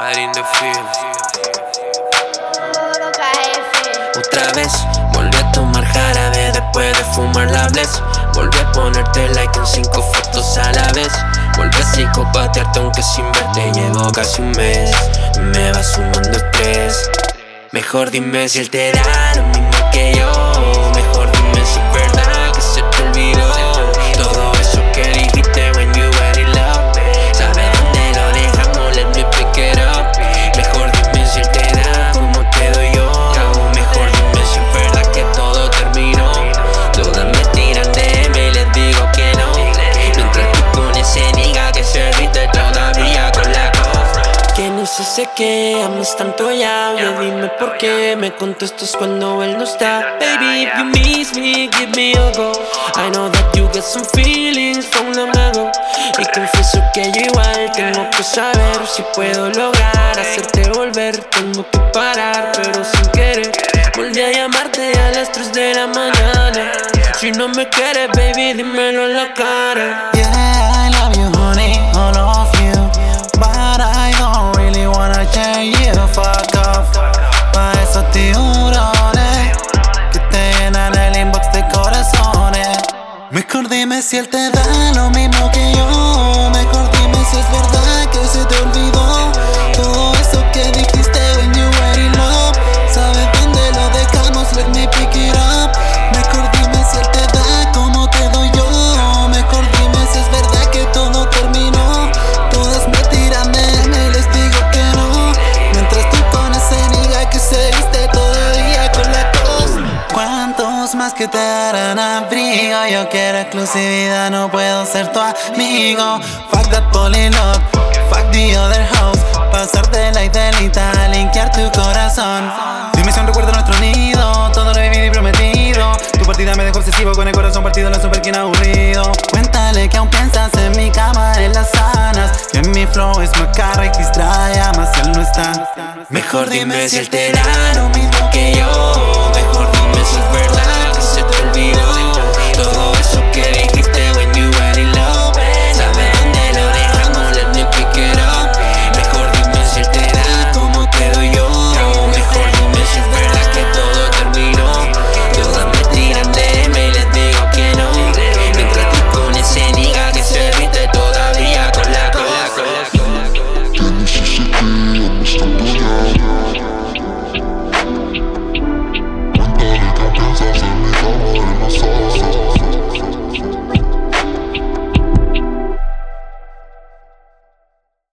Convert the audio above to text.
Right in the field. Otra vez volví a tomar jarabe después de fumar la bless. Volví a ponerte like en cinco fotos a la vez. Volví a psicopatearte aunque sin verte llevo casi un mes. Me va sumando estrés. Mejor dime si él te da lo mismo que yo. Que no sé qué amas tanto ya. Ya dime por qué me contestas cuando él no está. Baby, if you miss me, give me a go. I know that you get some feelings from long ago. Y confieso que yo igual tengo que saber si puedo lograr hacerte volver. Tengo que parar, pero sin querer. Volví a llamarte a las 3 de la mañana. Si no me quieres, baby, dímelo en la cara. Si él te da lo mismo más que te darán abrigo? Yo quiero exclusividad, no puedo ser tu amigo. Fuck that polylog, fuck the other house. Pasarte la idelita, linkear tu corazón. Dime si aún recuerdo nuestro nido, todo lo vivido y prometido. Tu partida me dejó obsesivo con el corazón partido, no super quien aburrido. Cuéntale que aún piensas en mi cama, en las sanas. Que mi flow es macarra y que distrae, más él no está. Mejor dime si él te da